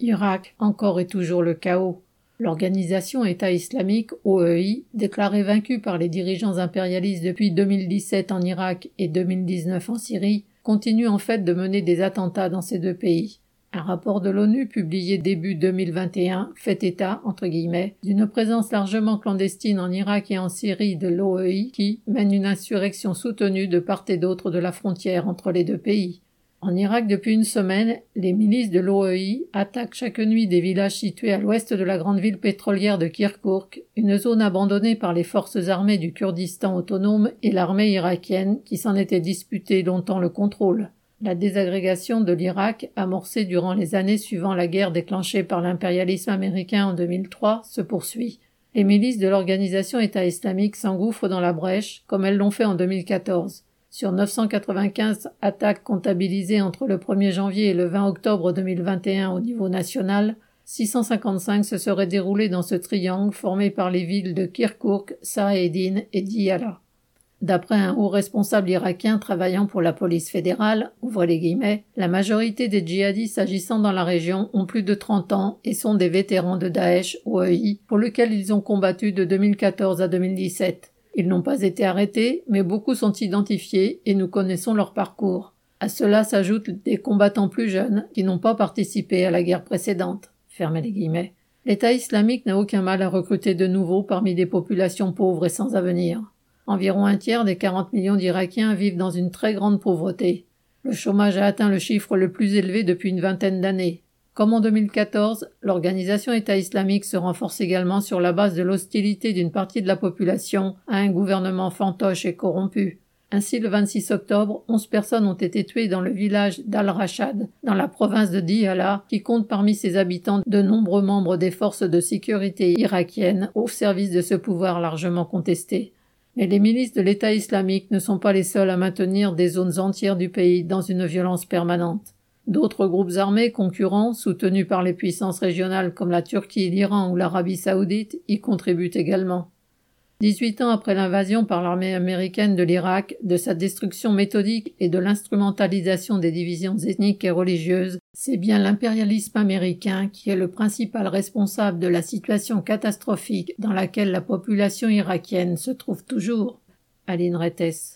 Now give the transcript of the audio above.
Irak, encore et toujours le chaos. L'organisation État islamique OEI, déclarée vaincue par les dirigeants impérialistes depuis 2017 en Irak et 2019 en Syrie, continue en fait de mener des attentats dans ces deux pays. Un rapport de l'ONU publié début 2021 fait état, entre guillemets, d'une présence largement clandestine en Irak et en Syrie de l'OEI qui mène une insurrection soutenue de part et d'autre de la frontière entre les deux pays. En Irak, depuis une semaine, les milices de l'OEI attaquent chaque nuit des villages situés à l'ouest de la grande ville pétrolière de Kirkuk, une zone abandonnée par les forces armées du Kurdistan autonome et l'armée irakienne qui s'en était disputée longtemps le contrôle. La désagrégation de l'Irak, amorcée durant les années suivant la guerre déclenchée par l'impérialisme américain en 2003, se poursuit. Les milices de l'organisation État islamique s'engouffrent dans la brèche, comme elles l'ont fait en 2014. Sur 995 attaques comptabilisées entre le 1er janvier et le 20 octobre 2021 au niveau national, 655 se seraient déroulées dans ce triangle formé par les villes de Kirkuk, Saedin et Diyala. D'après un haut responsable irakien travaillant pour la police fédérale, ouvre les guillemets, la majorité des djihadistes agissant dans la région ont plus de 30 ans et sont des vétérans de Daesh ou EI, pour lequel ils ont combattu de 2014 à 2017. Ils n'ont pas été arrêtés, mais beaucoup sont identifiés et nous connaissons leur parcours. À cela s'ajoutent des combattants plus jeunes qui n'ont pas participé à la guerre précédente. Fermez les guillemets. L'État islamique n'a aucun mal à recruter de nouveaux parmi des populations pauvres et sans avenir. Environ un tiers des 40 millions d'Irakiens vivent dans une très grande pauvreté. Le chômage a atteint le chiffre le plus élevé depuis une vingtaine d'années. Comme en 2014, l'organisation État islamique se renforce également sur la base de l'hostilité d'une partie de la population à un gouvernement fantoche et corrompu. Ainsi, le 26 octobre, 11 personnes ont été tuées dans le village d'Al-Rashad, dans la province de Diyala, qui compte parmi ses habitants de nombreux membres des forces de sécurité irakiennes au service de ce pouvoir largement contesté. Mais les milices de l'État islamique ne sont pas les seuls à maintenir des zones entières du pays dans une violence permanente. D'autres groupes armés concurrents, soutenus par les puissances régionales comme la Turquie, l'Iran ou l'Arabie saoudite, y contribuent également. 18 ans après l'invasion par l'armée américaine de l'Irak, de sa destruction méthodique et de l'instrumentalisation des divisions ethniques et religieuses, c'est bien l'impérialisme américain qui est le principal responsable de la situation catastrophique dans laquelle la population irakienne se trouve toujours. Aline Rettes.